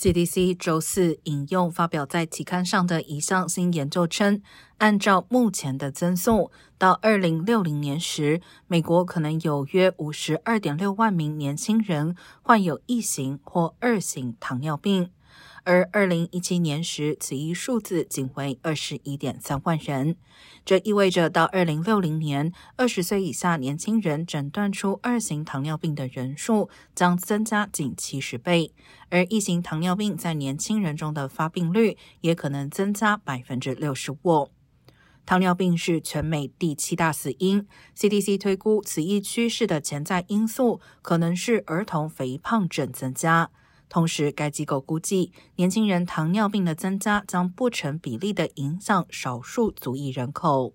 CDC 周四引用发表在期刊上的一项新研究称，按照目前的增速，到二零六零年时，美国可能有约五十二点六万名年轻人患有一型或二型糖尿病。而二零一七年时，此一数字仅为二十一点三万人。这意味着到二零六零年，二十岁以下年轻人诊断出二型糖尿病的人数将增加近七十倍，而一型糖尿病在年轻人中的发病率也可能增加百分之六十五。糖尿病是全美第七大死因。CDC 推估，此一趋势的潜在因素可能是儿童肥胖症增加。同时，该机构估计，年轻人糖尿病的增加将不成比例的影响少数族裔人口。